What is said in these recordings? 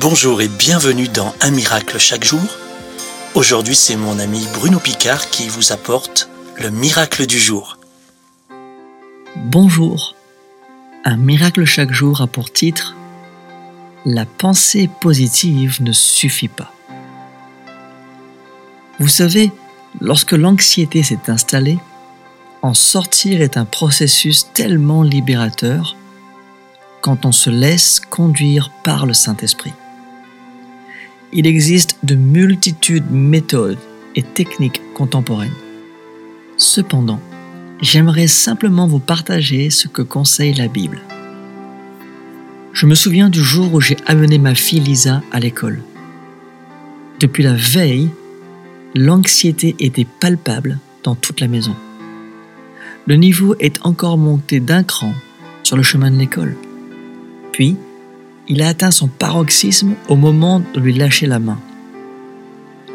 Bonjour et bienvenue dans Un miracle chaque jour. Aujourd'hui, c'est mon ami Bruno Picard qui vous apporte le miracle du jour. Bonjour. Un miracle chaque jour a pour titre La pensée positive ne suffit pas. Vous savez, lorsque l'anxiété s'est installée, en sortir est un processus tellement libérateur quand on se laisse conduire par le Saint-Esprit. Il existe de multitudes méthodes et techniques contemporaines. Cependant, j'aimerais simplement vous partager ce que conseille la Bible. Je me souviens du jour où j'ai amené ma fille Lisa à l'école. Depuis la veille, l'anxiété était palpable dans toute la maison. Le niveau est encore monté d'un cran sur le chemin de l'école. Puis, il a atteint son paroxysme au moment de lui lâcher la main.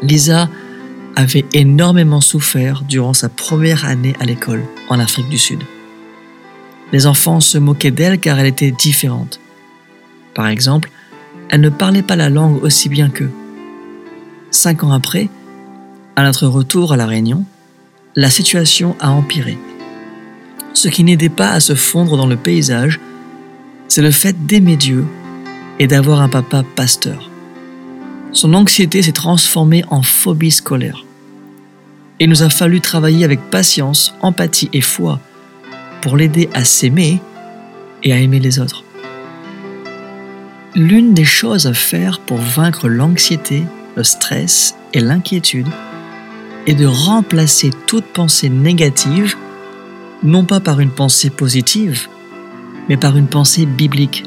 Lisa avait énormément souffert durant sa première année à l'école en Afrique du Sud. Les enfants se moquaient d'elle car elle était différente. Par exemple, elle ne parlait pas la langue aussi bien qu'eux. Cinq ans après, à notre retour à La Réunion, la situation a empiré. Ce qui n'aidait pas à se fondre dans le paysage, c'est le fait d'aimer Dieu et d'avoir un papa pasteur. Son anxiété s'est transformée en phobie scolaire. Il nous a fallu travailler avec patience, empathie et foi pour l'aider à s'aimer et à aimer les autres. L'une des choses à faire pour vaincre l'anxiété, le stress et l'inquiétude est de remplacer toute pensée négative, non pas par une pensée positive, mais par une pensée biblique.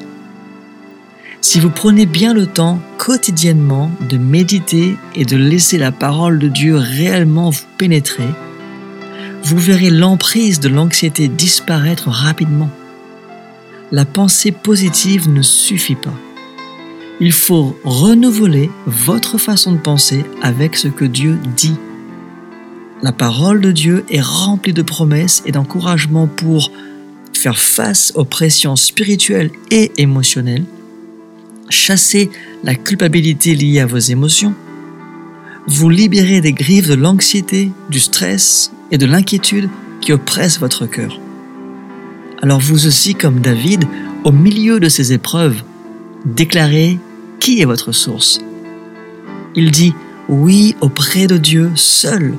Si vous prenez bien le temps quotidiennement de méditer et de laisser la parole de Dieu réellement vous pénétrer, vous verrez l'emprise de l'anxiété disparaître rapidement. La pensée positive ne suffit pas. Il faut renouveler votre façon de penser avec ce que Dieu dit. La parole de Dieu est remplie de promesses et d'encouragements pour faire face aux pressions spirituelles et émotionnelles chasser la culpabilité liée à vos émotions, vous libérer des griffes de l'anxiété, du stress et de l'inquiétude qui oppressent votre cœur. Alors vous aussi, comme David, au milieu de ces épreuves, déclarez qui est votre source. Il dit, oui, auprès de Dieu seul,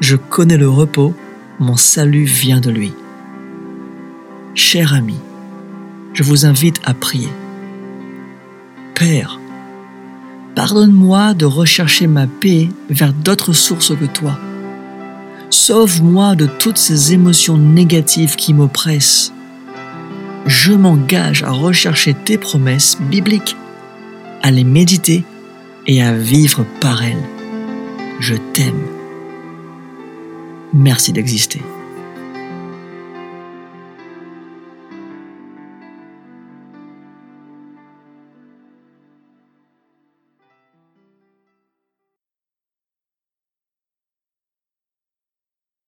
je connais le repos, mon salut vient de lui. Cher ami, je vous invite à prier. Père, pardonne-moi de rechercher ma paix vers d'autres sources que toi. Sauve-moi de toutes ces émotions négatives qui m'oppressent. Je m'engage à rechercher tes promesses bibliques, à les méditer et à vivre par elles. Je t'aime. Merci d'exister.